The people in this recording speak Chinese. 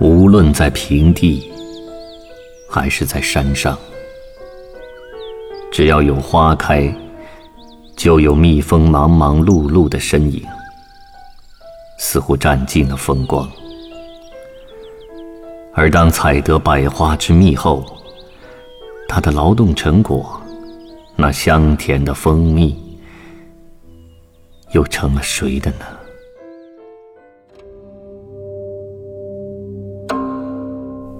无论在平地，还是在山上，只要有花开，就有蜜蜂忙忙碌碌的身影，似乎占尽了风光。而当采得百花之蜜后，他的劳动成果，那香甜的蜂蜜，又成了谁的呢？